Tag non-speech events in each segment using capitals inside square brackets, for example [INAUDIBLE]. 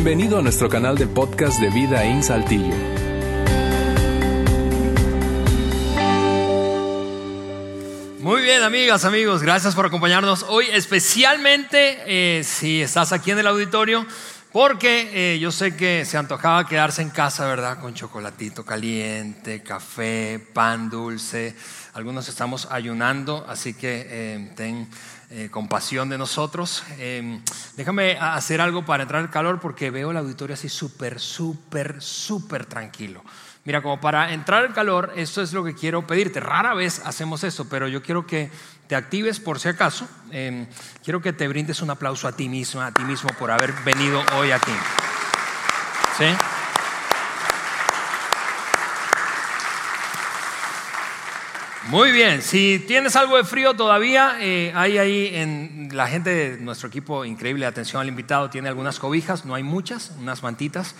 Bienvenido a nuestro canal de podcast de Vida en Saltillo. Muy bien, amigas, amigos, gracias por acompañarnos hoy, especialmente eh, si estás aquí en el auditorio, porque eh, yo sé que se antojaba quedarse en casa, ¿verdad? Con chocolatito caliente, café, pan dulce. Algunos estamos ayunando, así que eh, ten compasión de nosotros. déjame hacer algo para entrar en calor porque veo el auditorio así súper, súper, súper tranquilo. Mira, como para entrar en calor, esto es lo que quiero pedirte. Rara vez hacemos eso, pero yo quiero que te actives por si acaso. Em, quiero que te brindes un aplauso a ti misma, a ti mismo por haber venido hoy aquí. ¿Sí? Muy bien, si tienes algo de frío todavía, eh, hay ahí en la gente de nuestro equipo increíble, atención al invitado, tiene algunas cobijas, no hay muchas, unas mantitas.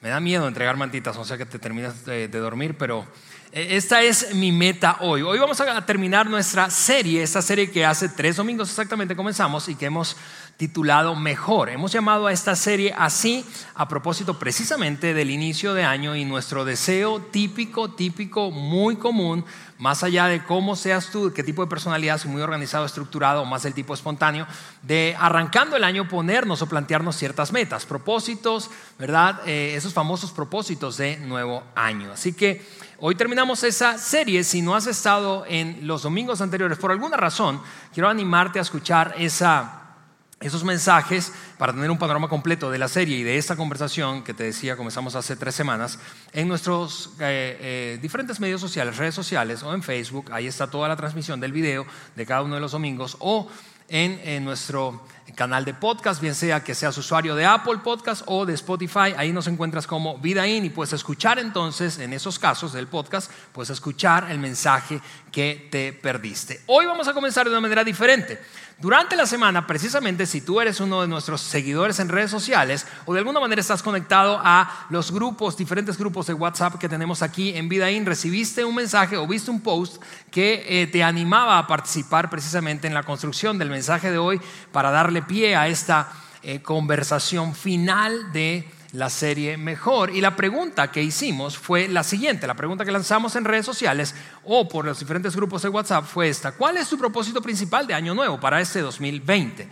Me da miedo entregar mantitas, no sé que te terminas de, dormir, pero esta es mi meta hoy. Hoy vamos a terminar nuestra serie, esta serie que hace tres domingos exactamente comenzamos y que hemos titulado Mejor. Hemos llamado a esta serie así a propósito precisamente del inicio de año y nuestro deseo típico, típico, muy común más allá de cómo seas tú, qué tipo de personalidad, si muy organizado, estructurado más el tipo espontáneo, de arrancando el año ponernos o plantearnos ciertas metas, propósitos, ¿verdad? Eh, esos famosos propósitos de nuevo año. Así que hoy terminamos esa serie. Si no has estado en los domingos anteriores, por alguna razón, quiero animarte a escuchar esos mensajes para tener un panorama completo de la serie y de esta conversación que te decía comenzamos hace tres semanas en nuestros eh, eh, diferentes medios sociales, redes sociales o en Facebook. Ahí está toda la transmisión del video de cada uno de los domingos o en, nuestro canal de podcast, bien sea que seas usuario de Apple Podcast o de Spotify, ahí nos encuentras como Vidaín y puedes escuchar entonces, en esos casos del podcast, puedes escuchar el mensaje que te perdiste. Hoy vamos a comenzar de una manera diferente. Durante la semana, precisamente si tú eres uno de nuestros seguidores en redes sociales o de alguna manera estás conectado a los grupos, diferentes grupos de WhatsApp que tenemos aquí en Vidaín, recibiste un mensaje o viste un post que eh, te animaba a participar precisamente en la construcción del mensaje de hoy para darle pie a esta eh, conversación final de la serie mejor. Y la pregunta que hicimos fue la siguiente, la pregunta que lanzamos en redes sociales o por los diferentes grupos de WhatsApp fue esta, ¿cuál es tu propósito principal de año nuevo para este 2020?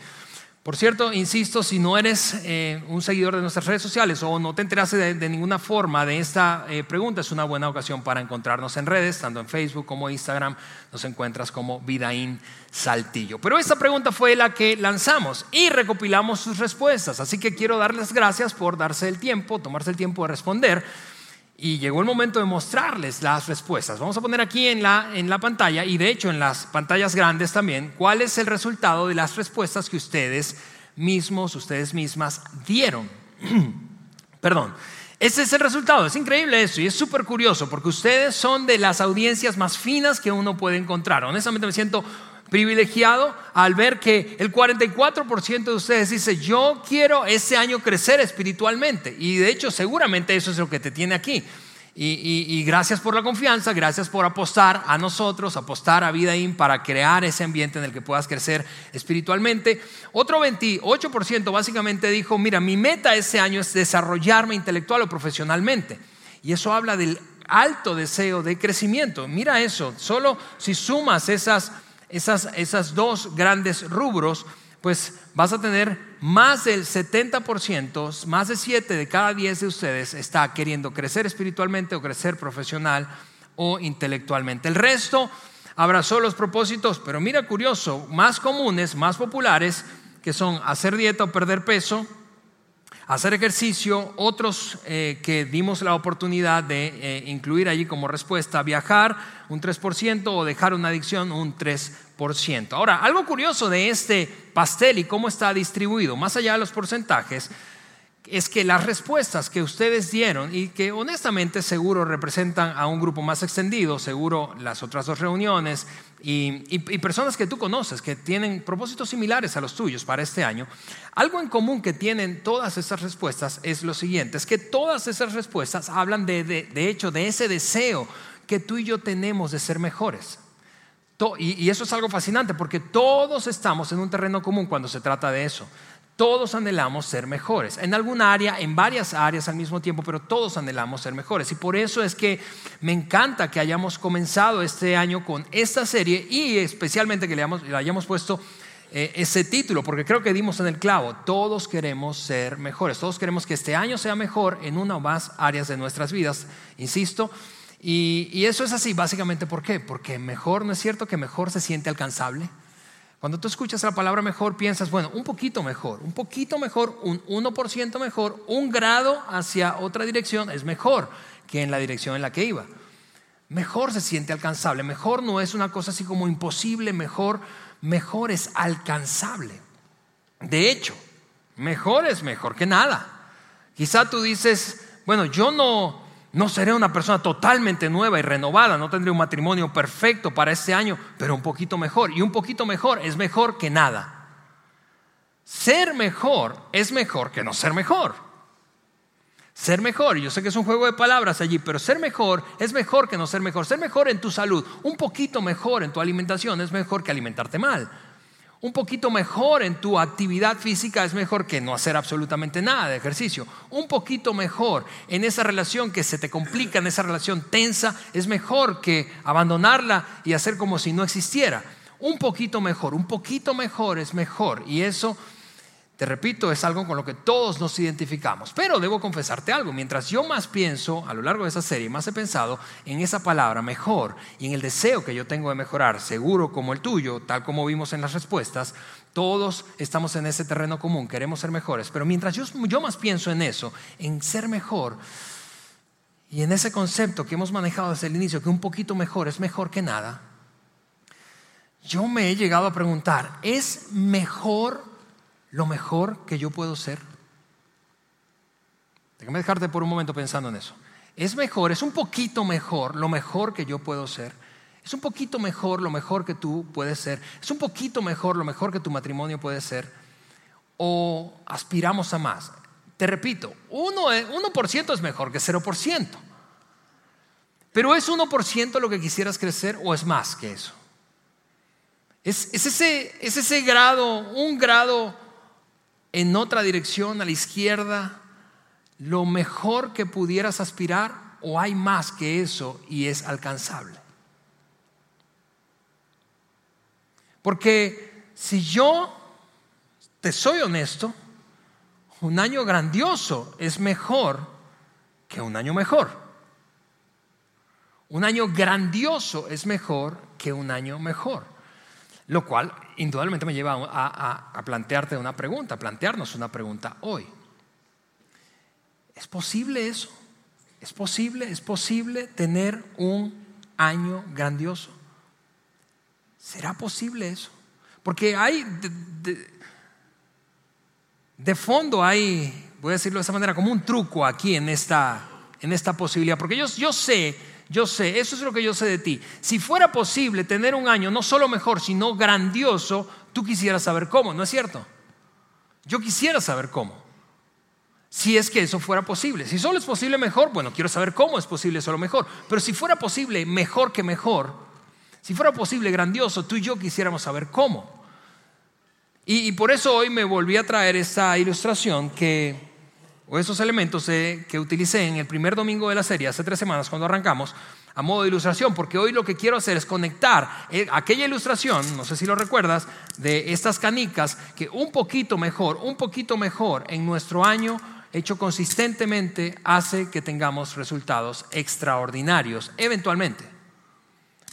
Por cierto, insisto, si no eres eh, un seguidor de nuestras redes sociales o no te enteraste de, ninguna forma de esta eh, pregunta, es una buena ocasión para encontrarnos en redes, tanto en Facebook como Instagram, nos encuentras como Vidaín Saltillo. Pero esta pregunta fue la que lanzamos y recopilamos sus respuestas, así que quiero darles gracias por darse el tiempo, tomarse el tiempo de responder y llegó el momento de mostrarles las respuestas. Vamos a poner aquí en la, en la pantalla y de hecho en las pantallas grandes también cuál es el resultado de las respuestas que ustedes mismos, ustedes mismas dieron. [CLEARS THROAT] Perdón. Ese es el resultado, es increíble eso y es súper curioso porque ustedes son de las audiencias más finas que uno puede encontrar. Honestamente me siento privilegiado al ver que el 44% de ustedes dice, yo quiero ese año crecer espiritualmente. Y de hecho, seguramente eso es lo que te tiene aquí. Y, gracias por la confianza, gracias por apostar a nosotros, apostar a Vidaín para crear ese ambiente en el que puedas crecer espiritualmente. Otro 28% básicamente dijo, mira, mi meta ese año es desarrollarme intelectual o profesionalmente. Y eso habla del alto deseo de crecimiento. Mira eso, solo si sumas esas esas, esas dos grandes rubros, pues vas a tener más del 70%, más de 7 de cada 10 de ustedes está queriendo crecer espiritualmente o crecer profesional o intelectualmente. El resto abrazó los propósitos, pero mira curioso, más comunes, más populares, que son hacer dieta o perder peso, hacer ejercicio, otros eh, que dimos la oportunidad de eh, incluir allí como respuesta, viajar un 3% o dejar una adicción un 3%. Ahora, algo curioso de este pastel y cómo está distribuido, más allá de los porcentajes, es que las respuestas que ustedes dieron y que honestamente seguro representan a un grupo más extendido, seguro las otras dos reuniones y, personas que tú conoces que tienen propósitos similares a los tuyos para este año, algo en común que tienen todas esas respuestas es lo siguiente, es que todas esas respuestas hablan de, de, hecho de ese deseo que tú y yo tenemos de ser mejores. Y, y eso es algo fascinante porque todos estamos en un terreno común cuando se trata de eso. Todos anhelamos ser mejores. En alguna área, en varias áreas al mismo tiempo, pero todos anhelamos ser mejores. Y por eso es que me encanta que hayamos comenzado este año con esta serie y especialmente que le hayamos, puesto eh, ese título, porque creo que dimos en el clavo. Todos queremos ser mejores. Todos queremos que este año sea mejor en una o más áreas de nuestras vidas. Insisto. Y, y eso es así, básicamente, ¿por qué? Porque mejor, ¿no es cierto que mejor se siente alcanzable? Cuando tú escuchas la palabra mejor, piensas, bueno, un poquito mejor, un poquito mejor, un 1% mejor, un grado hacia otra dirección es mejor que en la dirección en la que iba. Mejor se siente alcanzable, mejor no es una cosa así como imposible, mejor, mejor es alcanzable. De hecho, mejor es mejor que nada. Quizá tú dices, bueno, yo no, no seré una persona totalmente nueva y renovada, no tendré un matrimonio perfecto para este año, pero un poquito mejor. Y un poquito mejor es mejor que nada. Ser mejor es mejor que no ser mejor. Ser mejor, yo sé que es un juego de palabras allí, pero ser mejor es mejor que no ser mejor. Ser mejor en tu salud, un poquito mejor en tu alimentación es mejor que alimentarte mal un poquito mejor en tu actividad física es mejor que no hacer absolutamente nada de ejercicio. Un poquito mejor en esa relación que se te complica, en esa relación tensa, es mejor que abandonarla y hacer como si no existiera. Un poquito mejor, un poquito mejor es mejor. Y eso te repito, es algo con lo que todos nos identificamos. Pero debo confesarte algo, mientras yo más pienso a lo largo de esa serie, más he pensado en esa palabra mejor y en el deseo que yo tengo de mejorar, seguro como el tuyo, tal como vimos en las respuestas, todos estamos en ese terreno común, queremos ser mejores. Pero mientras yo, yo más pienso en eso, en ser mejor, y en ese concepto que hemos manejado desde el inicio, que un poquito mejor es mejor que nada, yo me he llegado a preguntar, ¿es mejor lo mejor que yo puedo ser? Déjame dejarte por un momento pensando en eso. Es mejor, es un poquito mejor lo mejor que yo puedo ser. Es un poquito mejor lo mejor que tú puedes ser. Es un poquito mejor lo mejor que tu matrimonio puede ser. O aspiramos a más. Te repito, 1%, es mejor que 0%. Pero ¿es 1% lo que quisieras crecer o es más que eso? Es, ese, es ese grado, un grado en otra dirección, a la izquierda, lo mejor que pudieras aspirar o hay más que eso y es alcanzable. Porque si yo te soy honesto, un año grandioso es mejor que un año mejor. Un año grandioso es mejor que un año mejor. Lo cual indudablemente me lleva a, plantearte una pregunta, a plantearnos una pregunta hoy. ¿Es posible eso? ¿Es posible? ¿Es posible tener un año grandioso? ¿Será posible eso? Porque hay, de, fondo hay, voy a decirlo de esa manera, como un truco aquí en esta, en esta posibilidad. Porque yo, yo sé yo sé, eso es lo que yo sé de ti. Si fuera posible tener un año no solo mejor, sino grandioso, tú quisieras saber cómo, ¿no es cierto? Yo quisiera saber cómo. Si es que eso fuera posible. Si solo es posible mejor, bueno, quiero saber cómo es posible solo mejor. Pero si fuera posible mejor que mejor, si fuera posible grandioso, tú y yo quisiéramos saber cómo. Y, por eso hoy me volví a traer esta ilustración que o esos elementos que utilicé en el primer domingo de la serie, hace tres semanas cuando arrancamos, a modo de ilustración, porque hoy lo que quiero hacer es conectar eh, aquella ilustración, no sé si lo recuerdas, de estas canicas, que un poquito mejor, un poquito mejor en nuestro año hecho consistentemente hace que tengamos resultados extraordinarios, eventualmente.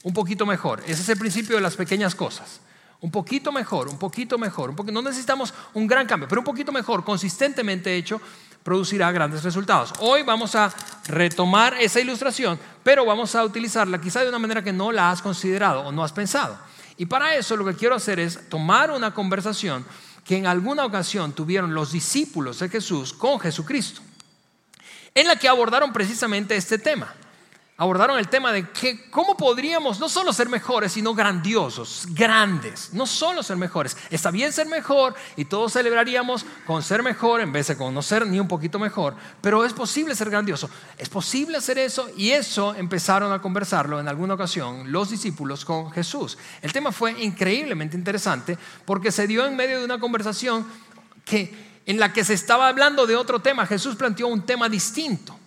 Un poquito mejor. Ese es el principio de las pequeñas cosas. Un poquito mejor, un poquito mejor. Un no necesitamos un gran cambio, pero un poquito mejor, consistentemente hecho, producirá grandes resultados. Hoy vamos a retomar esa ilustración, pero vamos a utilizarla quizá de una manera que no la has considerado o no has pensado. Y para eso lo que quiero hacer es tomar una conversación que en alguna ocasión tuvieron los discípulos de Jesús con Jesucristo, en la que abordaron precisamente este tema abordaron el tema de que cómo podríamos no solo ser mejores, sino grandiosos, grandes, no solo ser mejores. Está bien ser mejor y todos celebraríamos con ser mejor en vez de con no ser ni un poquito mejor, pero es posible ser grandioso, es posible hacer eso y eso empezaron a conversarlo en alguna ocasión los discípulos con Jesús. El tema fue increíblemente interesante porque se dio en medio de una conversación que en la que se estaba hablando de otro tema, Jesús planteó un tema distinto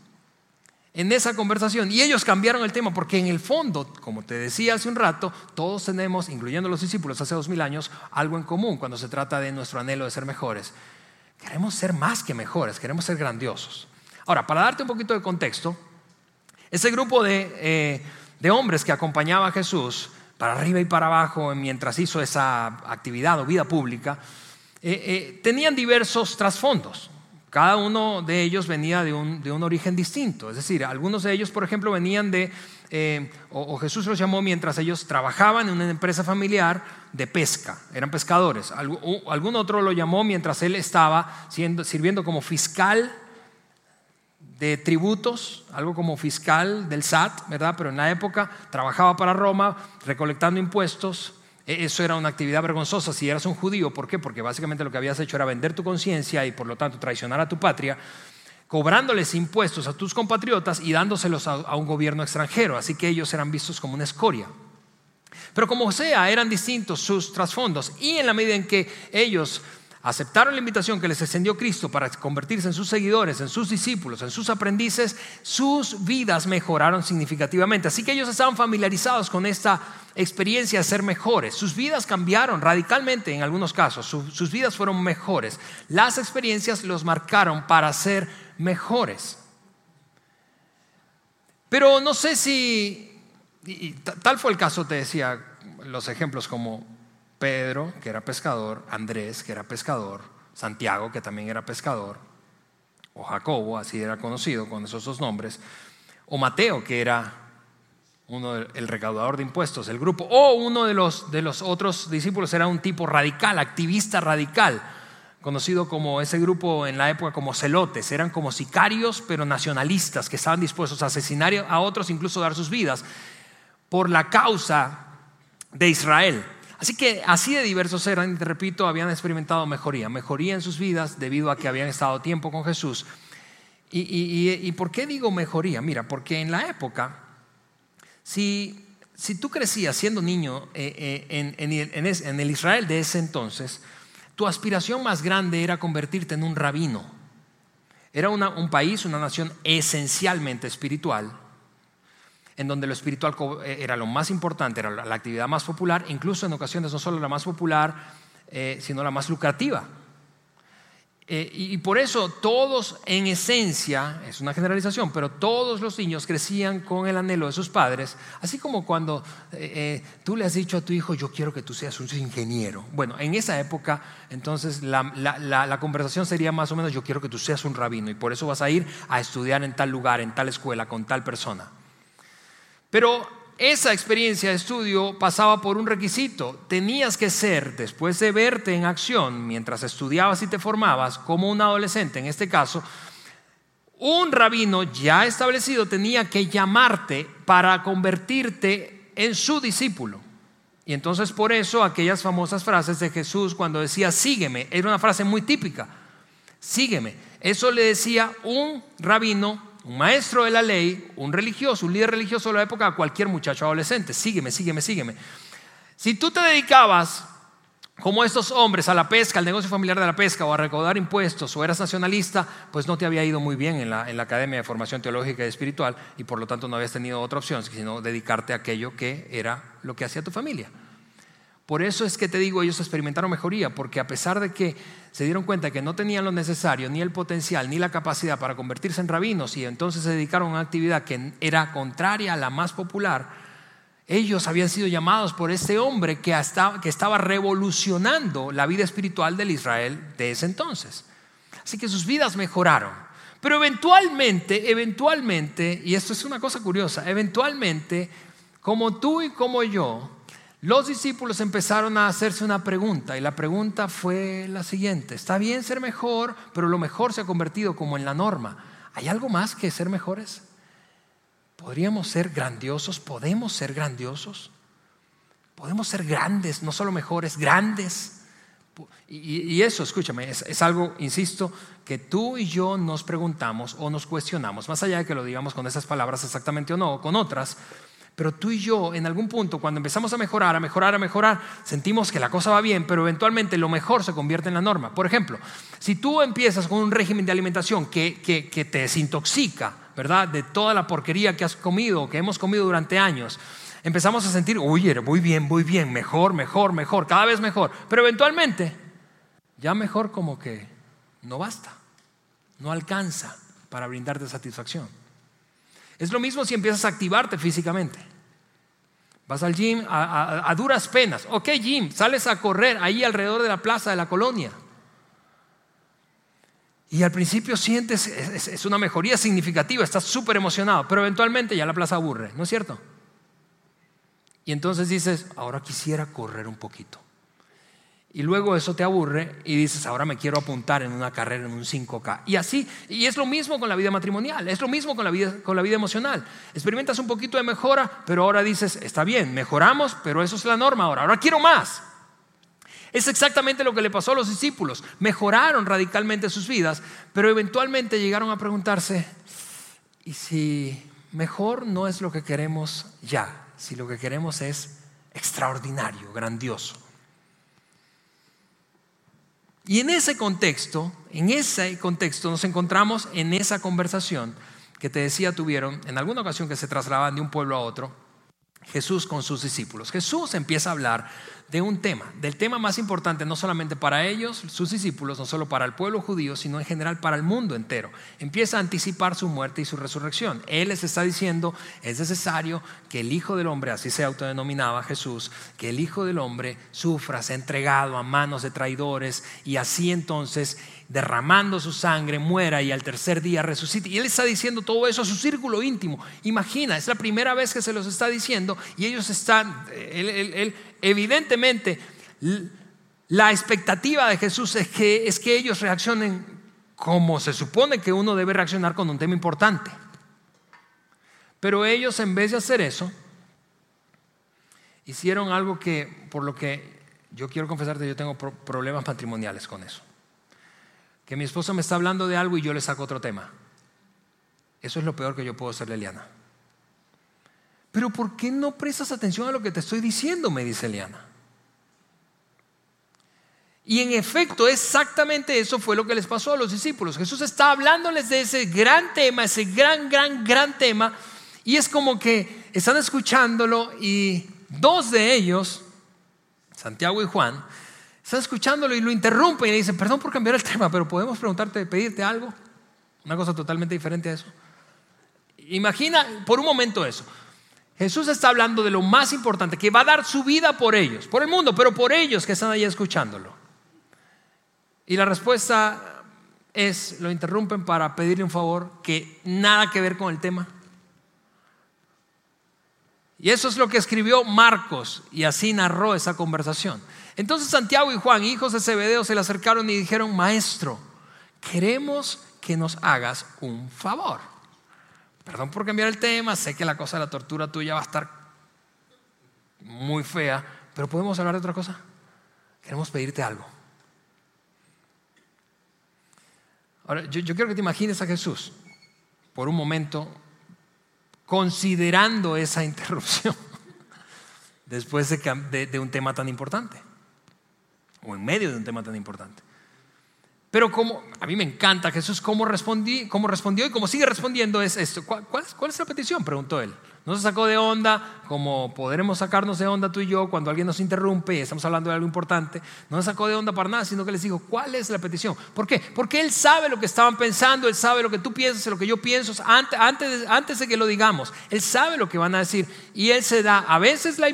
en esa conversación. Y ellos cambiaron el tema porque en el fondo, como te decía hace un rato, todos tenemos, incluyendo los discípulos hace dos mil años, algo en común cuando se trata de nuestro anhelo de ser mejores. Queremos ser más que mejores, queremos ser grandiosos. Ahora, para darte un poquito de contexto, ese grupo de, eh, de hombres que acompañaba a Jesús para arriba y para abajo mientras hizo esa actividad o vida pública, eh, eh, tenían diversos trasfondos. Cada uno de ellos venía de un, de un, origen distinto. Es decir, algunos de ellos, por ejemplo, venían de, eh, o, Jesús los llamó mientras ellos trabajaban en una empresa familiar de pesca, eran pescadores. algún otro lo llamó mientras él estaba siendo, sirviendo como fiscal de tributos, algo como fiscal del SAT, ¿verdad? Pero en la época trabajaba para Roma recolectando impuestos eso era una actividad vergonzosa si eras un judío. ¿Por qué? Porque básicamente lo que habías hecho era vender tu conciencia y por lo tanto traicionar a tu patria, cobrándoles impuestos a tus compatriotas y dándoselos a, un gobierno extranjero. Así que ellos eran vistos como una escoria. Pero como sea, eran distintos sus trasfondos y en la medida en que ellos aceptaron la invitación que les extendió Cristo para convertirse en sus seguidores, en sus discípulos, en sus aprendices, sus vidas mejoraron significativamente. Así que ellos estaban familiarizados con esta experiencia de ser mejores. Sus vidas cambiaron radicalmente en algunos casos, sus vidas fueron mejores. Las experiencias los marcaron para ser mejores. Pero no sé si, y tal fue el caso, te decía, los ejemplos como Pedro, que era pescador, Andrés, que era pescador, Santiago, que también era pescador, o Jacobo, así era conocido con esos dos nombres, o Mateo, que era uno el recaudador de impuestos del grupo, o uno de los, de los otros discípulos era un tipo radical, activista radical, conocido como ese grupo en la época como celotes, eran como sicarios pero nacionalistas que estaban dispuestos a asesinar a otros, incluso dar sus vidas por la causa de Israel. Así que así de diversos eran, y te repito, habían experimentado mejoría, mejoría en sus vidas debido a que habían estado tiempo con Jesús. ¿Y, por qué digo mejoría? Mira, porque en la época, si, si tú crecías siendo niño eh, eh, en, el Israel de ese entonces, tu aspiración más grande era convertirte en un rabino. Era un país, una nación esencialmente espiritual en donde lo espiritual eh, era lo más importante, era la actividad más popular, incluso en ocasiones no solo la más popular, eh, sino la más lucrativa. Eh, y, por eso todos en esencia, es una generalización, pero todos los niños crecían con el anhelo de sus padres, así como cuando tú le has dicho a tu hijo, yo quiero que tú seas un ingeniero. Bueno, en esa época, entonces la, la conversación sería más o menos, yo quiero que tú seas un rabino y por eso vas a ir a estudiar en tal lugar, en tal escuela, con tal persona. Pero esa experiencia de estudio pasaba por un requisito. Tenías que ser, después de verte en acción, mientras estudiabas y te formabas, como un adolescente en este caso, un rabino ya establecido tenía que llamarte para convertirte en su discípulo. Y entonces por eso aquellas famosas frases de Jesús cuando decía, sígueme, era una frase muy típica, sígueme. Eso le decía un rabino un maestro de la ley, un religioso, un líder religioso de la época a cualquier muchacho adolescente. Sígueme, sígueme, sígueme. Si tú te dedicabas como estos hombres a la pesca, al negocio familiar de la pesca o a recaudar impuestos o eras nacionalista, pues no te había ido muy bien en la, en la Academia de Formación Teológica y Espiritual y por lo tanto no habías tenido otra opción sino dedicarte a aquello que era lo que hacía tu familia. Por eso es que te digo, ellos experimentaron mejoría, porque a pesar de que se dieron cuenta que no tenían lo necesario, ni el potencial, ni la capacidad para convertirse en rabinos, y entonces se dedicaron a una actividad que era contraria a la más popular, ellos habían sido llamados por este hombre que, que estaba revolucionando la vida espiritual del Israel de ese entonces. Así que sus vidas mejoraron. Pero eventualmente, eventualmente, y esto es una cosa curiosa, eventualmente, como tú y como yo, los discípulos empezaron a hacerse una pregunta y la pregunta fue la siguiente. Está bien ser mejor, pero lo mejor se ha convertido como en la norma. ¿Hay algo más que ser mejores? ¿Podríamos ser grandiosos? ¿Podemos ser grandiosos? ¿Podemos ser grandes? No solo mejores, grandes. Y, eso, escúchame, es, algo, insisto, que tú y yo nos preguntamos o nos cuestionamos, más allá de que lo digamos con esas palabras exactamente o no, o con otras, Pero tú y yo, en algún punto, cuando empezamos a mejorar, a mejorar, a mejorar, sentimos que la cosa va bien, pero eventualmente lo mejor se convierte en la norma. Por ejemplo, si tú empiezas con un régimen de alimentación que, que, te desintoxica, ¿verdad? De toda la porquería que has comido, que hemos comido durante años, empezamos a sentir, oye, muy bien, muy bien, mejor, mejor, mejor, cada vez mejor. Pero eventualmente, ya mejor como que no basta, no alcanza para brindarte satisfacción. Es lo mismo si empiezas a activarte físicamente. Vas al gym a, duras penas. Ok, gym, sales a correr ahí alrededor de la plaza de la colonia. Y al principio sientes, es, una mejoría significativa, estás súper emocionado, pero eventualmente ya la plaza aburre, ¿no es cierto? Y entonces dices, ahora quisiera correr un poquito. Y luego eso te aburre y dices, ahora me quiero apuntar en una carrera en un 5K. Y así, y es lo mismo con la vida matrimonial, es lo mismo con la vida, con la vida emocional. Experimentas un poquito de mejora, pero ahora dices, está bien, mejoramos, pero eso es la norma ahora, ahora quiero más. Es exactamente lo que le pasó a los discípulos. Mejoraron radicalmente sus vidas, pero eventualmente llegaron a preguntarse, ¿y si mejor no es lo que queremos ya? Si lo que queremos es extraordinario, grandioso. Y en ese contexto, en ese contexto nos encontramos en esa conversación que te decía tuvieron en alguna ocasión que se trasladaban de un pueblo a otro, Jesús con sus discípulos. Jesús empieza a hablar de un tema, del tema más importante no solamente para ellos, sus discípulos, no solo para el pueblo judío, sino en general para el mundo entero. Empieza a anticipar su muerte y su resurrección. Él les está diciendo, es necesario que el Hijo del Hombre, así se autodenominaba Jesús, que el Hijo del Hombre sufra, sea entregado a manos de traidores y así entonces derramando su sangre, muera y al tercer día resucite. Y él está diciendo todo eso a su círculo íntimo. Imagina, es la primera vez que se los está diciendo y ellos están, él, evidentemente, la expectativa de Jesús es que, es que ellos reaccionen como se supone que uno debe reaccionar con un tema importante. Pero ellos en vez de hacer eso, hicieron algo que, por lo que yo quiero confesarte, yo tengo problemas matrimoniales con eso que mi esposa me está hablando de algo y yo le saco otro tema. Eso es lo peor que yo puedo hacer, Eliana. Pero ¿por qué no prestas atención a lo que te estoy diciendo? Me dice Eliana. Y en efecto, exactamente eso fue lo que les pasó a los discípulos. Jesús está hablándoles de ese gran tema, ese gran, gran, gran tema. Y es como que están escuchándolo y dos de ellos, Santiago y Juan, están escuchándolo y lo interrumpen y le dicen, perdón por cambiar el [LAUGHS] tema, pero podemos preguntarte, pedirte algo. Una cosa totalmente diferente a eso. Imagina por un momento eso. Jesús está hablando de lo más importante, que va a dar su vida por ellos, por el mundo, pero por ellos que están ahí escuchándolo. Y la respuesta es, lo interrumpen para pedirle un favor que nada que ver con el tema. Y eso es lo que escribió Marcos y así narró esa conversación. Entonces Santiago y Juan, hijos de Zebedeo, se le acercaron y dijeron, maestro, queremos que nos hagas un favor. Perdón por cambiar el tema, sé que la cosa de la tortura tuya va a estar muy fea, pero podemos hablar de otra cosa. Queremos pedirte algo. Ahora, yo, quiero que te imagines a Jesús por un momento considerando esa [LAUGHS] interrupción después de un tema tan importante o en medio de un tema tan importante. Pero como a mí me encanta Jesús cómo, respondí, cómo respondió y cómo sigue respondiendo es esto. ¿Cuál, ¿Cuál, es, la petición? Preguntó él. No se sacó de onda, como podremos sacarnos de onda tú y yo cuando alguien nos interrumpe y estamos hablando de algo importante. No se sacó de onda para nada, sino que les dijo, ¿cuál es la petición? ¿Por qué? Porque él sabe lo que estaban pensando, él sabe lo que tú piensas, lo que yo pienso, antes, antes, antes de que lo digamos. Él sabe lo que van a decir y él se da a veces la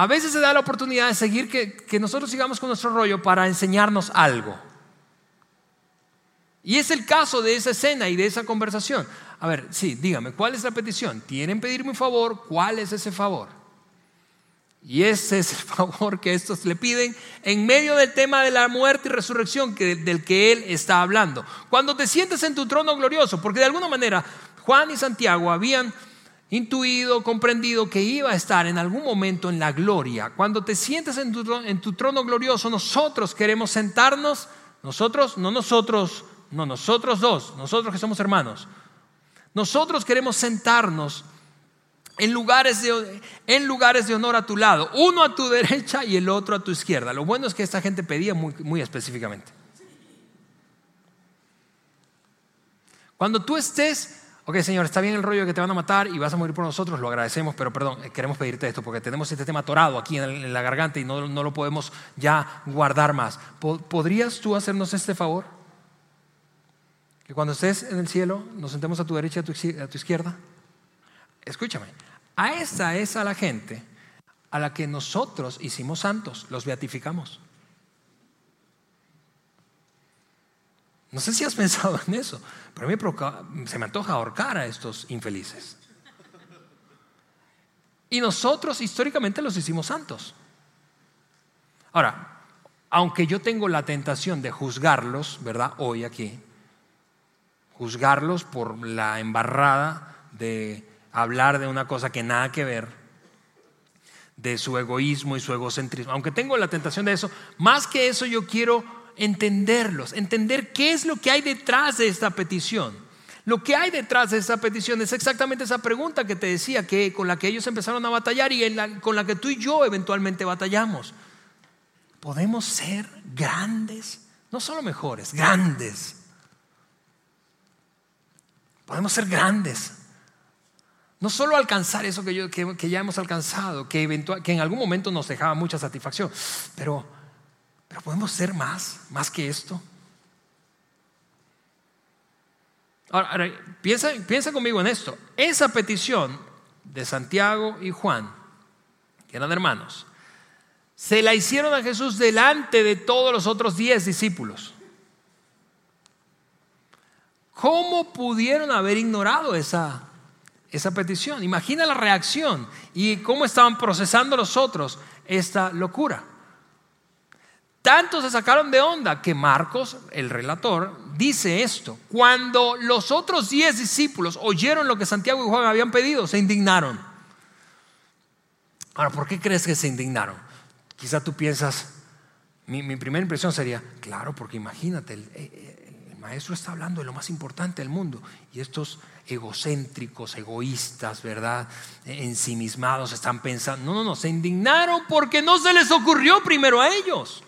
a veces se da la oportunidad de seguir que, nosotros sigamos con nuestro rollo para enseñarnos algo. Y es el caso de esa escena y de esa conversación. A ver, sí, dígame, ¿cuál es la petición? ¿Tienen pedirme un favor? ¿Cuál es ese favor? Y ese es el [LAUGHS] favor que estos le piden en medio del tema de la muerte y resurrección del que él está hablando. Cuando te sientes en tu trono glorioso, porque de alguna manera Juan y Santiago habían intuido, comprendido que iba a estar en algún momento en la gloria. Cuando te sientes en tu, trono glorioso, nosotros queremos sentarnos, nosotros, no nosotros, no nosotros dos, nosotros que somos hermanos, nosotros queremos sentarnos en lugares, de, en lugares de honor a tu lado, uno a tu [LAUGHS] derecha y el otro a tu izquierda. Lo bueno es que esta gente pedía muy, muy específicamente. Cuando tú estés ok Señor, está bien el rollo que te van a matar y vas a morir por nosotros, lo agradecemos, pero perdón, eh, queremos pedirte esto porque tenemos este tema atorado aquí en la garganta y no, lo podemos ya guardar más. ¿Podrías tú hacernos este favor? Que cuando estés en el cielo nos sentemos a tu derecha y a tu izquierda. Escúchame, a esa es a la gente a la que nosotros hicimos santos, los beatificamos. No sé si has [LAUGHS] pensado en eso, pero a mí se me antoja ahorcar a estos infelices. Y nosotros históricamente los hicimos santos. Ahora, aunque yo tengo la tentación de juzgarlos, ¿verdad? Hoy aquí, juzgarlos por la embarrada de hablar de una cosa que nada que ver, de su egoísmo y su egocentrismo. Aunque tengo la tentación de eso, más que eso yo quiero entenderlos, entender qué es lo que hay detrás de esta petición. Lo que hay detrás de esta petición es exactamente esa pregunta que te decía, que con la que ellos empezaron a batallar y con la que tú y yo eventualmente batallamos. ¿Podemos ser grandes? No solo mejores, grandes. Podemos ser grandes. No solo alcanzar eso que, yo, que, ya hemos alcanzado, que, que en algún momento nos dejaba mucha satisfacción, pero pero podemos ser más, más que esto. Ahora, piensa, piensa conmigo en esto. Esa petición de Santiago y Juan, que eran hermanos, se la hicieron a Jesús delante de todos los otros diez discípulos. ¿Cómo pudieron haber ignorado esa, esa petición? Imagina la reacción y cómo estaban procesando los otros esta locura. Tanto se sacaron de onda que Marcos, el relator, dice esto. Cuando los otros diez discípulos oyeron lo que Santiago y Juan habían pedido, se indignaron. Ahora, ¿por qué crees que se indignaron? Quizá tú piensas, mi, primera impresión sería, claro, porque imagínate, el, el maestro está hablando de lo más importante del mundo y estos egocéntricos, egoístas, ¿verdad? Ensimismados están pensando, no, no, no, se indignaron porque no se les ocurrió primero a ellos.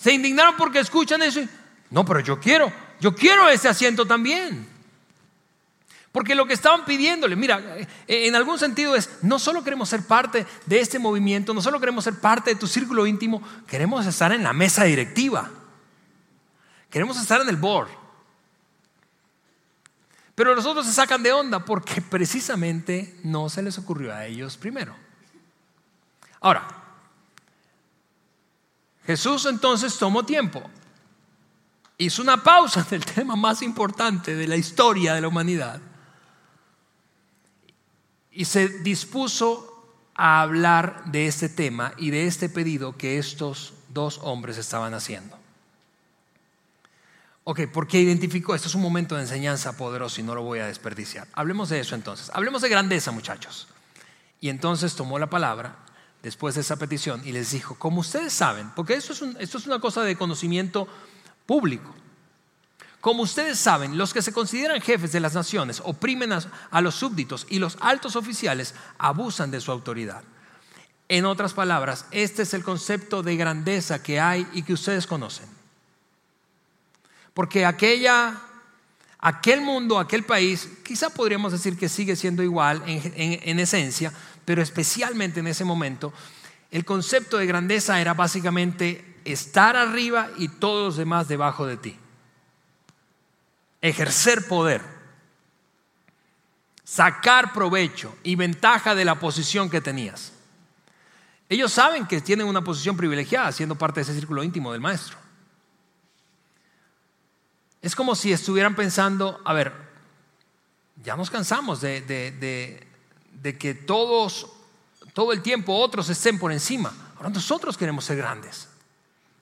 Se indignaron porque escuchan eso. no, pero yo quiero, yo quiero ese asiento también. Porque lo que estaban pidiéndole, mira, eh, en algún sentido es, no solo queremos ser parte de este movimiento, no solo queremos ser parte de tu círculo íntimo, queremos estar en la mesa directiva. Queremos estar en el board. Pero los otros se sacan de onda porque precisamente no se les ocurrió a ellos primero. Ahora, Jesús entonces tomó tiempo, hizo una pausa en el tema más importante de la historia de la humanidad y se dispuso a hablar de este tema y de este pedido que estos dos hombres estaban haciendo. Ok, ¿por qué identificó? Esto es un momento de enseñanza poderoso y no lo voy a desperdiciar. Hablemos de eso entonces. Hablemos de grandeza, muchachos. Y entonces tomó la palabra después de esa petición y les dijo, como ustedes saben, porque esto es, una cosa de conocimiento público, como ustedes saben, los que se consideran jefes de las naciones oprimen a, los súbditos y los altos oficiales abusan de su autoridad. En otras palabras, este es el concepto de grandeza que hay y que ustedes conocen. Porque aquella, aquel mundo, aquel país, quizá podríamos decir que sigue siendo igual en esencia, pero especialmente en ese momento, el concepto de grandeza era básicamente estar arriba y todos los demás debajo de ti. Ejercer poder, sacar provecho y ventaja de la posición que tenías. Ellos saben que tienen una posición privilegiada siendo parte de ese círculo íntimo del maestro. Es como si estuvieran pensando, a ver, ya nos cansamos de, de de que todos, todo el tiempo otros estén por encima. Ahora nosotros queremos ser grandes.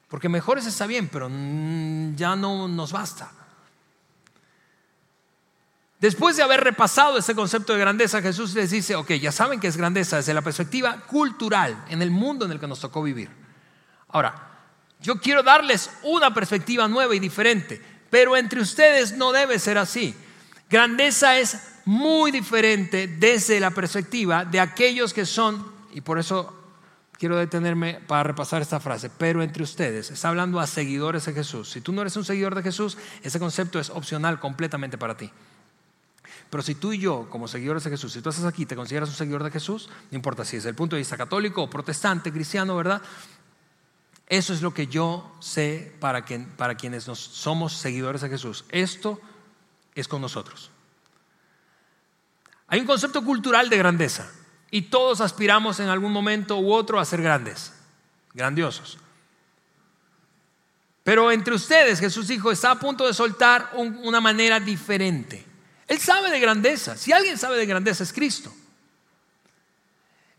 Porque mejores está bien, pero ya no nos basta. Después de haber repasado ese concepto de grandeza, Jesús les dice, ok, ya saben que es grandeza desde la perspectiva cultural, en el mundo en el que nos tocó vivir. Ahora, yo quiero darles una perspectiva nueva y diferente, pero entre ustedes no debe ser así. Grandeza es muy diferente desde la perspectiva de aquellos que son, y por eso quiero detenerme para repasar esta frase, pero entre ustedes, está hablando a seguidores de Jesús. Si tú no eres un seguidor de Jesús, ese concepto es opcional completamente para ti. Pero si tú y yo, como seguidores de Jesús, si tú estás aquí, te consideras un seguidor de Jesús, no importa si es el punto de vista católico protestante, cristiano, ¿verdad? Eso es lo que yo sé para, para quienes somos seguidores de Jesús. Esto es con nosotros. Hay un concepto cultural de grandeza. Y todos aspiramos en algún momento u otro a ser grandes, grandiosos. Pero entre ustedes, Jesús dijo, está a punto de soltar una manera diferente. Él sabe de grandeza. Si alguien sabe de grandeza es Cristo.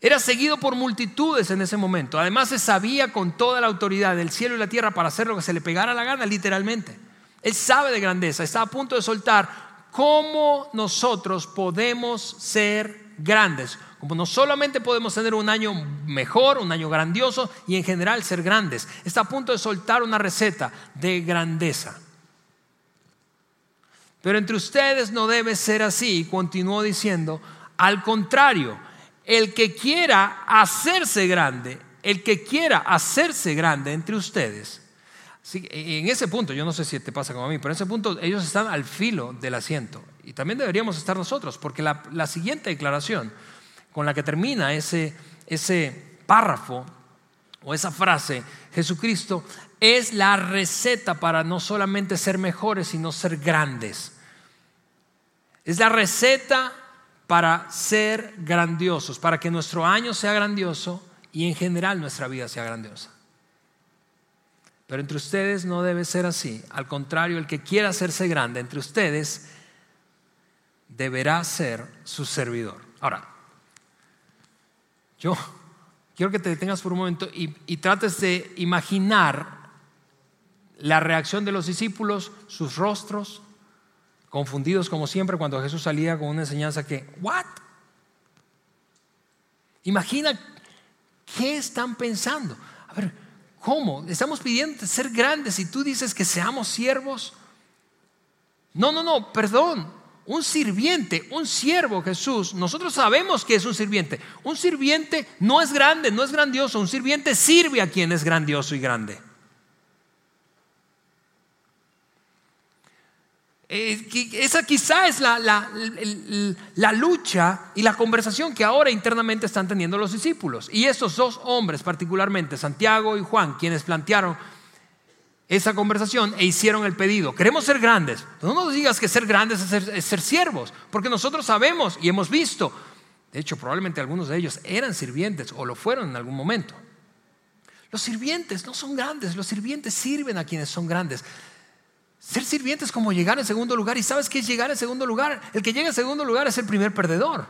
Era seguido por multitudes en ese momento. Además se sabía con toda la autoridad del cielo y la tierra para hacer lo que se le pegara la gana, literalmente. Él sabe de grandeza. Está a punto de soltar cómo nosotros podemos ser grandes como no solamente podemos tener un año mejor, un año grandioso y en general ser grandes, está a punto de soltar una receta de grandeza. Pero entre ustedes no debe ser así. Continuó diciendo, al contrario, el que quiera hacerse grande, el que quiera hacerse grande entre ustedes. En ese punto, yo no sé si te pasa como a mí, pero en ese punto ellos están al filo del asiento. Y también deberíamos estar nosotros, porque la, la siguiente declaración con la que termina ese, ese párrafo o esa frase, Jesucristo es la receta para no solamente ser mejores, sino ser grandes. Es la receta para ser grandiosos, para que nuestro año sea grandioso y en general nuestra vida sea grandiosa. Pero entre ustedes no debe ser así. Al contrario, el que quiera hacerse grande entre ustedes deberá ser su servidor. Ahora, yo quiero que te detengas por un momento y, trates de imaginar la reacción de los discípulos, sus rostros, confundidos como siempre cuando Jesús salía con una enseñanza que, ¿what? Imagina qué están pensando. A ver, ¿cómo? Estamos pidiendo ser grandes y tú dices que seamos siervos. No, no, no, perdón un sirviente, un siervo Jesús, nosotros sabemos que es un sirviente. Un sirviente no es grande, no es grandioso, un sirviente sirve a quien es grandioso y grande. Eh, esa quizá es la, la, lucha y la conversación que ahora internamente están teniendo los discípulos. Y estos dos hombres, particularmente Santiago y Juan, quienes plantearon esa conversación e hicieron el pedido. Queremos ser grandes. No nos digas que ser grandes es ser, siervos, porque nosotros sabemos y hemos visto, de hecho probablemente algunos de ellos eran sirvientes o lo fueron en algún momento. Los sirvientes no son grandes, los sirvientes sirven a quienes son grandes. Ser sirviente es como llegar en segundo lugar. ¿Y sabes qué es llegar en segundo lugar? El que llega en segundo lugar es el primer perdedor.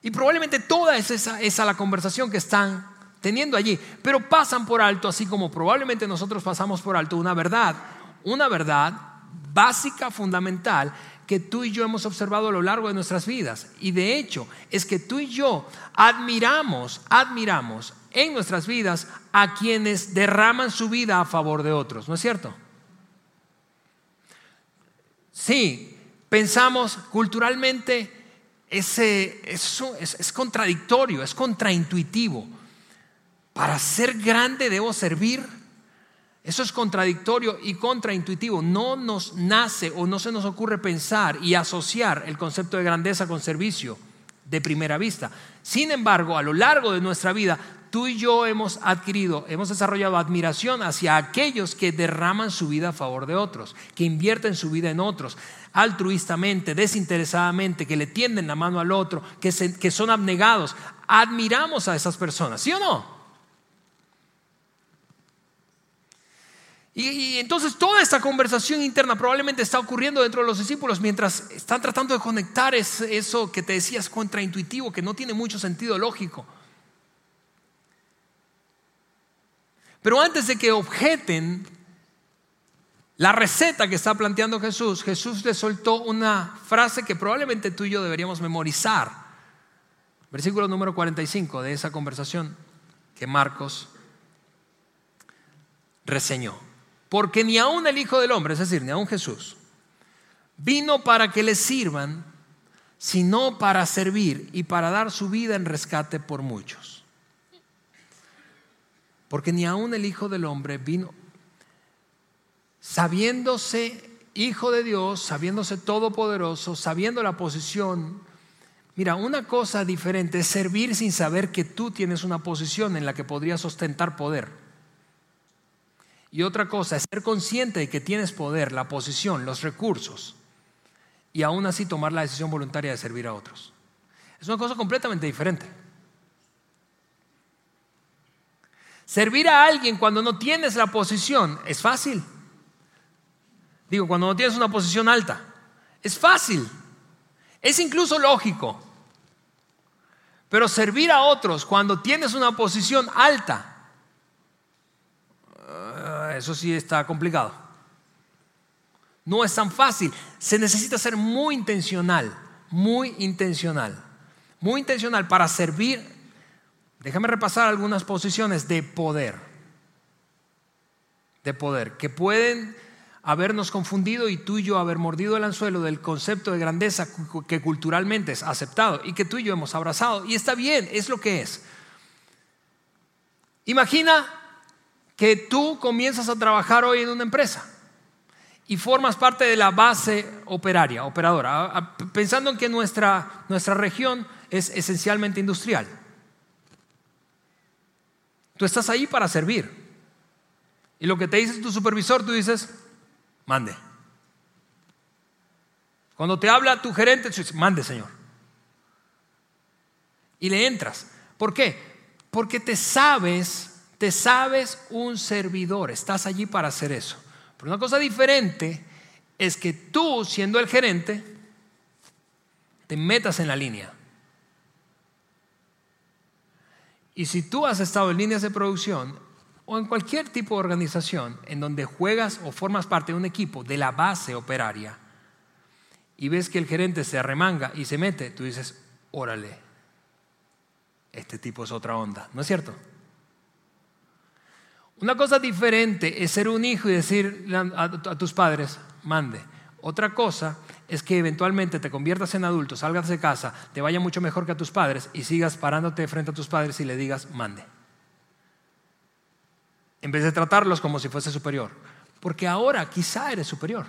Y probablemente toda esa es la conversación que están teniendo allí, pero pasan por alto, así como probablemente nosotros pasamos por alto una verdad, una verdad básica, fundamental, que tú y yo hemos observado a lo largo de nuestras vidas. Y de hecho, es que tú y yo admiramos, admiramos en nuestras vidas a quienes derraman su vida a favor de otros, ¿no es cierto? Sí, pensamos culturalmente, eso es, es contradictorio, es contraintuitivo para ser grande debo servir. Eso es contradictorio y contraintuitivo. No nos nace o no se nos ocurre pensar y asociar el concepto de grandeza con servicio de primera vista. Sin embargo, a lo largo de nuestra vida, tú y yo hemos adquirido, hemos desarrollado admiración hacia aquellos que derraman su vida a favor de otros, que invierten su vida en otros, altruistamente, desinteresadamente, que le tienden la mano al otro, que, son abnegados. Admiramos a esas personas, ¿sí o no? Y, entonces toda esta conversación interna probablemente está ocurriendo dentro de los discípulos mientras están tratando de conectar eso que te decías contraintuitivo, que no tiene mucho sentido lógico. Pero antes de que objeten la receta que está planteando Jesús, Jesús le soltó una frase que probablemente tú y yo deberíamos memorizar. Versículo número 45 de esa conversación que Marcos reseñó. Porque ni aun el Hijo del Hombre, es decir, ni aun Jesús, vino para que le sirvan, sino para servir y para dar su vida en rescate por muchos. Porque ni aun el Hijo del Hombre vino sabiéndose Hijo de Dios, sabiéndose todopoderoso, sabiendo la posición. Mira, una cosa diferente es servir sin saber que tú tienes una posición en la que podrías ostentar poder. Y otra cosa es ser consciente de que tienes poder, la posición, los recursos, y aún así tomar la decisión voluntaria de servir a otros. Es una cosa completamente diferente. Servir a alguien cuando no tienes la posición es fácil. Digo, cuando no tienes una posición alta, es fácil. Es incluso lógico. Pero servir a otros cuando tienes una posición alta, eso sí está complicado. No es tan fácil. Se necesita ser muy intencional, muy intencional, muy intencional para servir. Déjame repasar algunas posiciones de poder, de poder, que pueden habernos confundido y tú y yo haber mordido el anzuelo del concepto de grandeza que culturalmente es aceptado y que tú y yo hemos abrazado. Y está bien, es lo que es. Imagina que tú comienzas a trabajar hoy en una empresa y formas parte de la base operaria, operadora, pensando en que nuestra, nuestra región es esencialmente industrial. Tú estás ahí para servir. Y lo que te dice tu supervisor, tú dices, mande. Cuando te habla tu gerente, tú dices, mande, Señor. Y le entras. ¿Por qué? Porque te sabes te sabes un servidor, estás allí para hacer eso. Pero una cosa diferente es que tú, siendo el gerente, te metas en la línea. Y si tú has estado en líneas de producción o en cualquier tipo de organización en donde juegas o formas parte de un equipo de la base operaria y ves que el gerente se arremanga y se mete, tú dices, órale, este tipo es otra onda, ¿no es cierto? Una cosa diferente es ser un hijo y decir a, tus padres, mande. Otra cosa es que eventualmente te conviertas en adulto, salgas de casa, te vaya mucho mejor que a tus padres y sigas parándote frente a tus padres y le digas, mande. En vez de tratarlos como si fuese superior. Porque ahora quizá eres superior.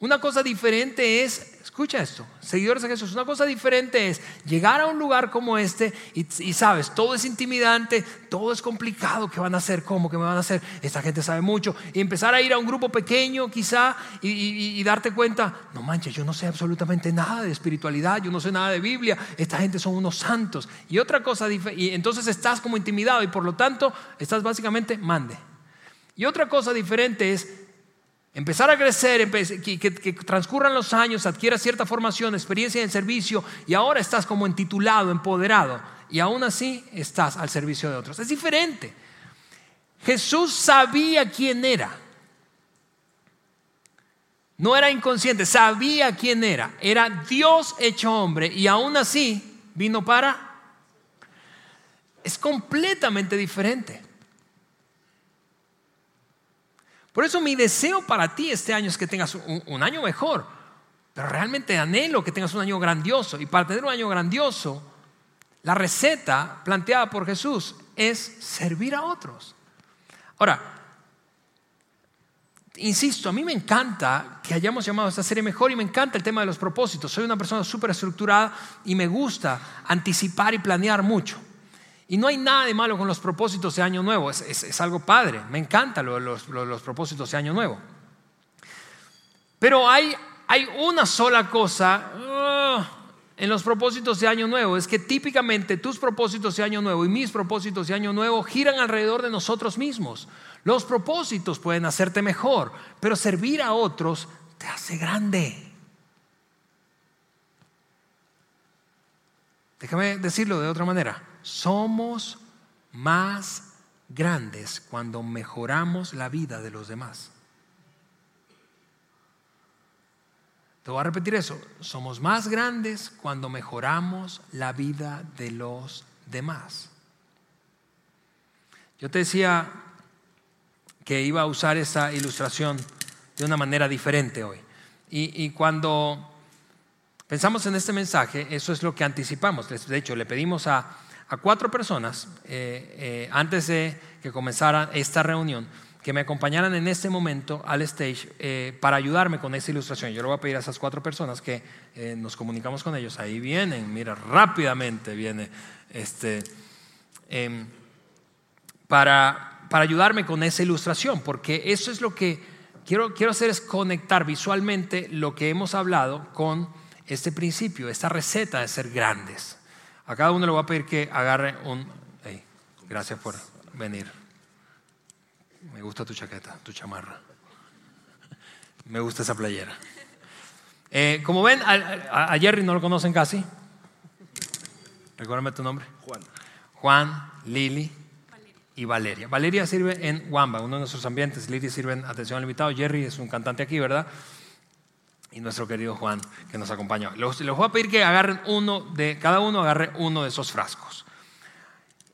Una cosa diferente es, escucha esto, seguidores de Jesús, una cosa diferente es llegar a un lugar como este y, sabes, todo es intimidante, todo es complicado, ¿qué van a hacer? ¿Cómo? ¿Qué me van a hacer? Esta gente sabe mucho. Y empezar a ir a un grupo pequeño quizá y, darte cuenta, no manches, yo no sé absolutamente nada de espiritualidad, yo no sé nada de Biblia, esta gente son unos santos. Y otra cosa, y entonces estás como intimidado y por lo tanto estás básicamente mande. Y otra cosa diferente es Empezar a crecer, que, transcurran los años, adquieras cierta formación, experiencia en servicio y ahora estás como entitulado, empoderado y aún así estás al servicio de otros. Es diferente. Jesús sabía quién era. No era inconsciente, sabía quién era. Era Dios hecho hombre y aún así vino para... Es completamente diferente. Por eso mi deseo para ti este año es que tengas un, año mejor, pero realmente anhelo que tengas un año grandioso. Y para tener un año grandioso, la receta planteada por Jesús es servir a otros. Ahora, insisto, a mí me encanta que hayamos llamado a esta serie mejor y me encanta el tema de los propósitos. Soy una persona súper estructurada y me gusta anticipar y planear mucho. Y no hay nada de malo con los propósitos de Año Nuevo, es, algo padre, me encantan los, propósitos de Año Nuevo. Pero hay, hay una sola cosa uh, en los propósitos de Año Nuevo, es que típicamente tus propósitos de Año Nuevo y mis propósitos de Año Nuevo giran alrededor de nosotros mismos. Los propósitos pueden hacerte mejor, pero servir a otros te hace grande. Déjame decirlo de otra manera somos más grandes cuando mejoramos la vida de los demás. Te voy a repetir eso. Somos más grandes cuando mejoramos la vida de los demás. Yo te decía que iba a usar esa ilustración de una manera diferente hoy. Y, cuando pensamos en este mensaje, eso es lo que anticipamos. De hecho, le pedimos a, cuatro personas eh, eh, antes de que comenzara esta reunión que me acompañaran en este momento al stage eh, para ayudarme con esa ilustración. Yo le voy a pedir a esas cuatro personas que nos comunicamos con ellos. Ahí vienen, mira, rápidamente viene este, em, para, para ayudarme con esa ilustración, porque eso es lo que quiero, quiero hacer es conectar visualmente lo que hemos hablado con este principio, esta receta de ser grandes. A cada uno le voy a pedir que agarre un... gracias por venir. Me gusta tu chaqueta, tu chamarra. Me gusta esa playera. Eh, como ven, a, Jerry no lo conocen casi. Recuérdame tu nombre. Juan. Juan, Lili y Valeria. Valeria sirve en Wamba, uno de nuestros ambientes. Lili sirve en Atención al Invitado. Jerry es un cantante aquí, ¿verdad? Y nuestro querido Juan que nos acompaña. Les, les voy a pedir que agarren uno de, cada uno agarre uno de esos frascos.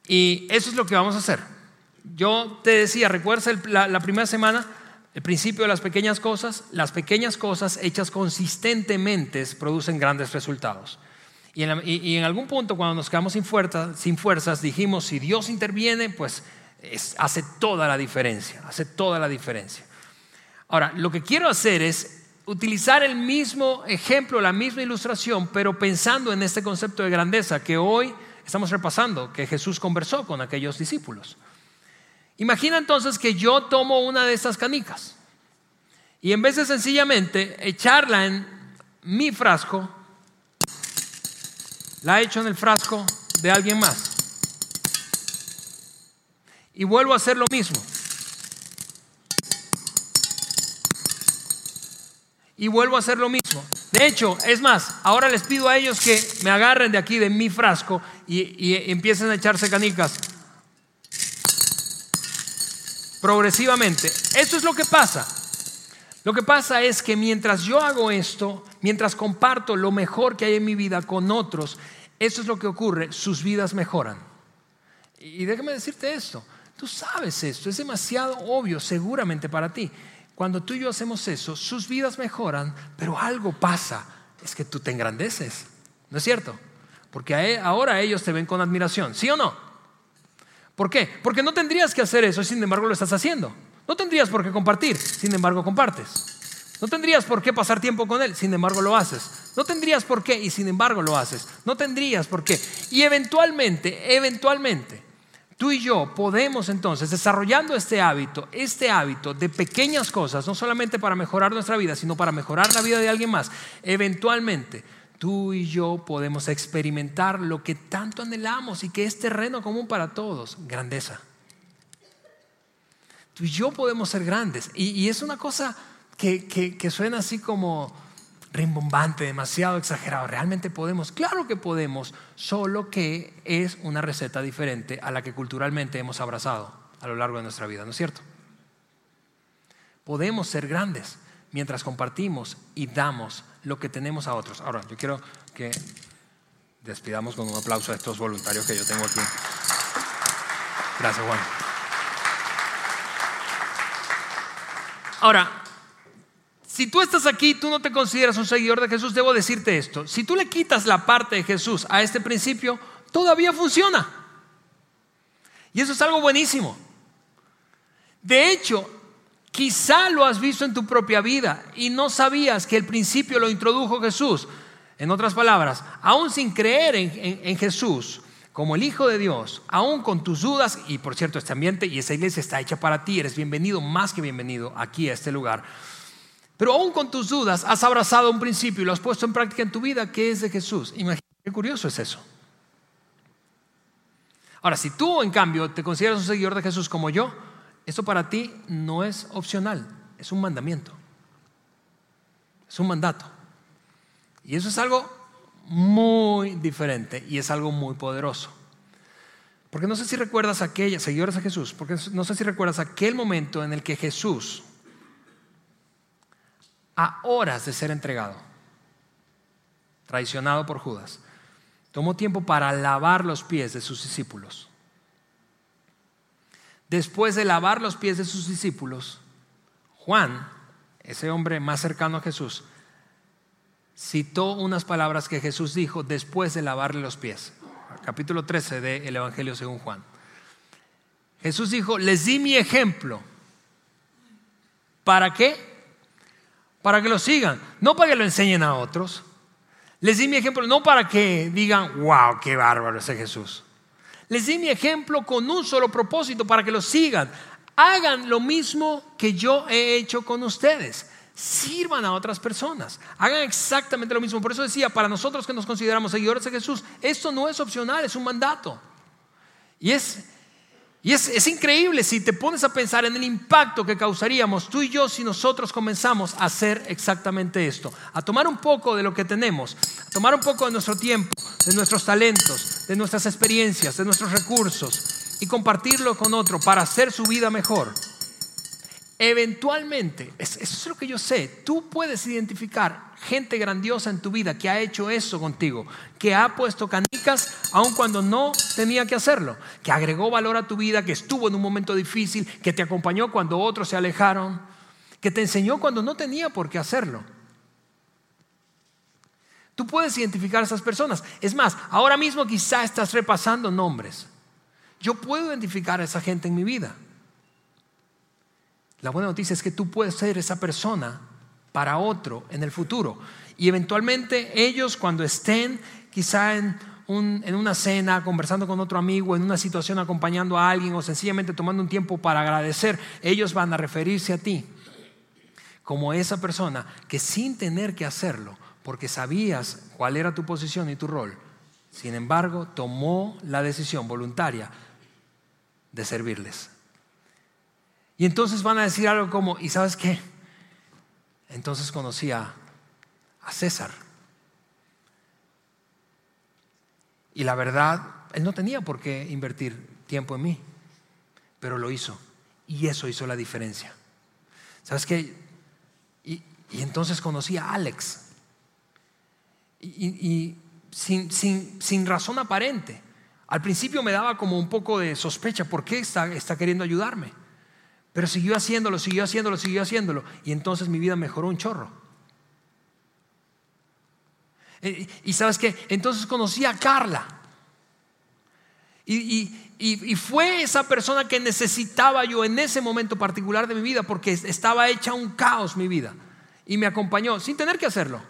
Y eso es lo que vamos a hacer. Yo te decía, ¿recuerdas la, primera semana? El principio de las pequeñas cosas. Las pequeñas cosas hechas consistentemente producen grandes resultados. Y en, algún punto cuando nos quedamos sin, sin fuerzas, dijimos, si Dios interviene, pues hace toda la diferencia, hace toda la diferencia. Ahora, lo que quiero hacer es utilizar el mismo ejemplo, la misma ilustración, pero pensando en este concepto de grandeza que hoy estamos repasando, que Jesús conversó con aquellos discípulos. Imagina entonces que yo tomo una de estas canicas y en vez de sencillamente echarla en mi frasco, la echo en el frasco de alguien más. Y vuelvo a hacer lo mismo. Y vuelvo a hacer lo mismo. De hecho, es más, ahora les pido a ellos que me agarren de aquí, de mi frasco, y, empiecen a echarse canicas progresivamente. Esto es lo que pasa. Lo que pasa es que mientras yo hago esto, mientras comparto lo mejor que hay en mi vida con otros, eso es lo que ocurre, sus vidas mejoran. Y déjame decirte esto, tú sabes esto, es demasiado obvio seguramente para ti. Cuando tú y yo hacemos eso, sus vidas mejoran, pero algo pasa, es que tú te engrandeces, ¿no es cierto? Porque ahora ellos te ven con admiración, ¿sí o no? ¿Por qué? Porque no tendrías que hacer eso sin embargo lo estás haciendo. No tendrías por qué compartir, sin embargo compartes. No tendrías por qué pasar tiempo con él, sin embargo lo haces. No tendrías por qué y sin embargo lo haces. No tendrías por qué. Y eventualmente, eventualmente, tú y yo podemos entonces, desarrollando este hábito, este hábito de pequeñas cosas, no solamente para mejorar nuestra vida, sino para mejorar la vida de alguien más, eventualmente tú y yo podemos experimentar lo que tanto anhelamos y que es terreno común para todos, grandeza. Tú y yo podemos ser grandes. Y, es una cosa que, que, suena así como rimbombante, demasiado exagerado. Realmente podemos, claro que podemos, solo que es una receta diferente a la que culturalmente hemos abrazado a lo largo de nuestra vida, ¿no es cierto? Podemos ser grandes mientras compartimos y damos lo que tenemos a otros. Ahora, yo quiero que despidamos con un aplauso a estos voluntarios que yo tengo aquí. Gracias, Juan. Ahora, si tú estás aquí, tú no te consideras un seguidor de Jesús, debo decirte esto. Si tú le quitas la parte de Jesús a este principio, todavía funciona. Y eso es algo buenísimo. De hecho, Quizá lo has visto en tu propia vida y no sabías que el principio lo introdujo Jesús. En otras palabras, aún sin creer en, Jesús como el Hijo de Dios, aún con tus dudas, y por cierto, este ambiente y esa iglesia está hecha para ti, eres bienvenido, más que bienvenido aquí a este lugar. Pero aún con tus dudas, has abrazado un principio y lo has puesto en práctica en tu vida que es de Jesús. Imagínate qué curioso es eso. Ahora, si tú en cambio te consideras un seguidor de Jesús como yo, esto para ti no es opcional, es un mandamiento. Es un mandato. Y eso es algo muy diferente y es algo muy poderoso. Porque no sé si recuerdas aquella, seguidores a Jesús, porque no sé si recuerdas aquel momento en el que Jesús, a horas de ser entregado, traicionado por Judas, tomó tiempo para lavar los pies de sus discípulos después de lavar los pies de sus discípulos, Juan, ese hombre más cercano a Jesús, citó unas palabras que Jesús dijo después de lavarle los pies. Capítulo 13 del Evangelio según Juan. Jesús dijo, les di mi ejemplo. ¿Para qué? Para que lo sigan, no para que lo enseñen a otros. Les di mi ejemplo no para que digan, wow, qué bárbaro ese Jesús. Les di mi ejemplo con un solo propósito, para que lo sigan. Hagan lo mismo que yo he hecho con ustedes. Sirvan a otras personas. Hagan exactamente lo mismo. Por eso decía, para nosotros que nos consideramos seguidores de Jesús, esto no es opcional, es un mandato. Y es y es, increíble si te pones a pensar en el impacto que causaríamos tú y yo si nosotros comenzamos a hacer exactamente esto, a tomar un poco de lo que tenemos, a tomar un poco de nuestro tiempo, de nuestros talentos, de nuestras experiencias, de nuestros recursos y compartirlo con otro para hacer su vida mejor. Eventualmente, eso es lo que yo sé, tú puedes identificar gente grandiosa en tu vida que ha hecho eso contigo, que ha puesto canicas aun cuando no tenía que hacerlo, que agregó valor a tu vida, que estuvo en un momento difícil, que te acompañó cuando otros se alejaron, que te enseñó cuando no tenía por qué hacerlo. Tú puedes identificar a esas personas. Es más, ahora mismo quizá estás repasando nombres. Yo puedo identificar a esa gente en mi vida. La buena noticia es que tú puedes ser esa persona para otro en el futuro. Y eventualmente ellos cuando estén quizá en, en una cena, conversando con otro amigo, en una situación acompañando a alguien o sencillamente tomando un tiempo para agradecer, ellos van a referirse a ti como esa persona que sin tener que hacerlo, porque sabías cuál era tu posición y tu rol, sin embargo tomó la decisión voluntaria de servirles. Y entonces van a decir algo como, ¿y sabes qué? Entonces conocí a, César. Y la verdad, él no tenía por qué invertir tiempo en mí, pero lo hizo. Y eso hizo la diferencia. ¿Sabes qué? Y, entonces conocí a Alex. Y, sin, sin, razón aparente. Al principio me daba como un poco de sospecha, ¿por qué está, está queriendo ayudarme? Pero siguió haciéndolo, siguió haciéndolo, siguió haciéndolo. Y entonces mi vida mejoró un chorro. Eh, y sabes qué, entonces conocí a Carla. Y, y, fue esa persona que necesitaba yo en ese momento particular de mi vida porque estaba hecha un caos mi vida. Y me acompañó sin tener que hacerlo.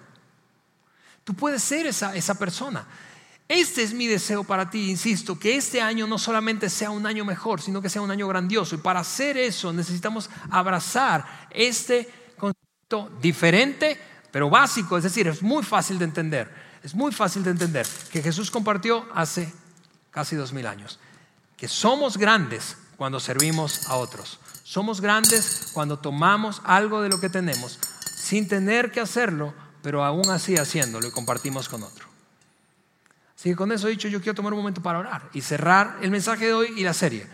Tú puedes ser esa, esa persona. Este es mi deseo para ti, insisto, que este año no solamente sea un año mejor, sino que sea un año grandioso. Y para hacer eso necesitamos abrazar este concepto diferente, pero básico, es decir, es muy fácil de entender. Es muy fácil de entender que Jesús compartió hace casi dos mil años. Que somos grandes cuando servimos a otros. Somos grandes cuando tomamos algo de lo que tenemos sin tener que hacerlo, pero aún así haciéndolo y compartimos con otro. Así que con eso dicho, yo quiero tomar un momento para orar y cerrar el mensaje de hoy y la serie.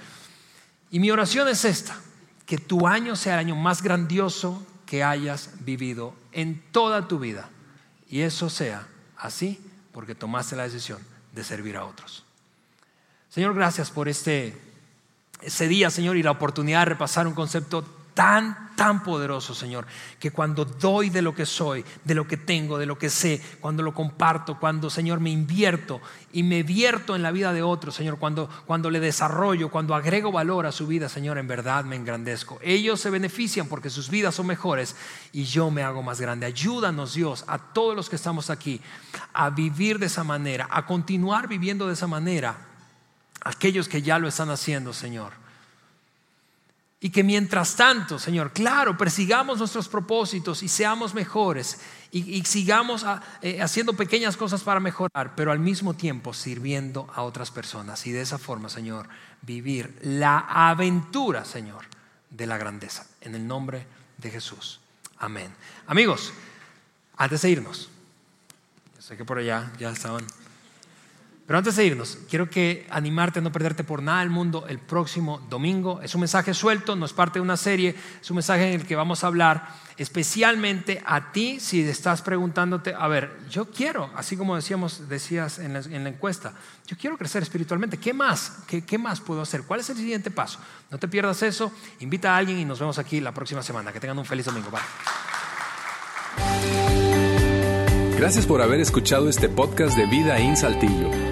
Y mi oración es esta, que tu año sea el año más grandioso que hayas vivido en toda tu vida. Y eso sea así porque tomaste la decisión de servir a otros. Señor, gracias por este ese día, Señor, y la oportunidad de repasar un concepto tan, tan poderoso, Señor, que cuando doy de lo que soy, de lo que tengo, de lo que sé, cuando lo comparto, cuando, Señor, me invierto y me vierto en la vida de otros, Señor, cuando, cuando le desarrollo, cuando agrego valor a su vida, Señor, en verdad me engrandezco. Ellos se benefician porque sus vidas son mejores y yo me hago más grande. Ayúdanos, Dios, a todos los que estamos aquí, a vivir de esa manera, a continuar viviendo de esa manera, aquellos que ya lo están haciendo, Señor. Y que mientras tanto, Señor, claro, persigamos nuestros propósitos y seamos mejores y, sigamos ah, eh, haciendo pequeñas cosas para mejorar, pero al mismo tiempo sirviendo a otras personas. Y de esa forma, Señor, vivir la aventura, Señor, de la grandeza. En el nombre de Jesús. Amén. Amigos, antes de irnos, sé que por allá ya estaban. Pero antes de irnos, quiero que animarte a no perderte por nada del mundo el próximo domingo. Es un mensaje suelto, no es parte de una serie, es un mensaje en el que vamos a hablar especialmente a ti si estás preguntándote, a ver, yo quiero, así como decíamos, decías en la, encuesta, yo quiero crecer espiritualmente, ¿qué más? ¿Qué, ¿Qué, más puedo hacer? ¿Cuál es el siguiente paso? No te pierdas eso, invita a alguien y nos vemos aquí la próxima semana. Que tengan un feliz domingo. Bye. Gracias por haber escuchado este podcast de Vida en Saltillo.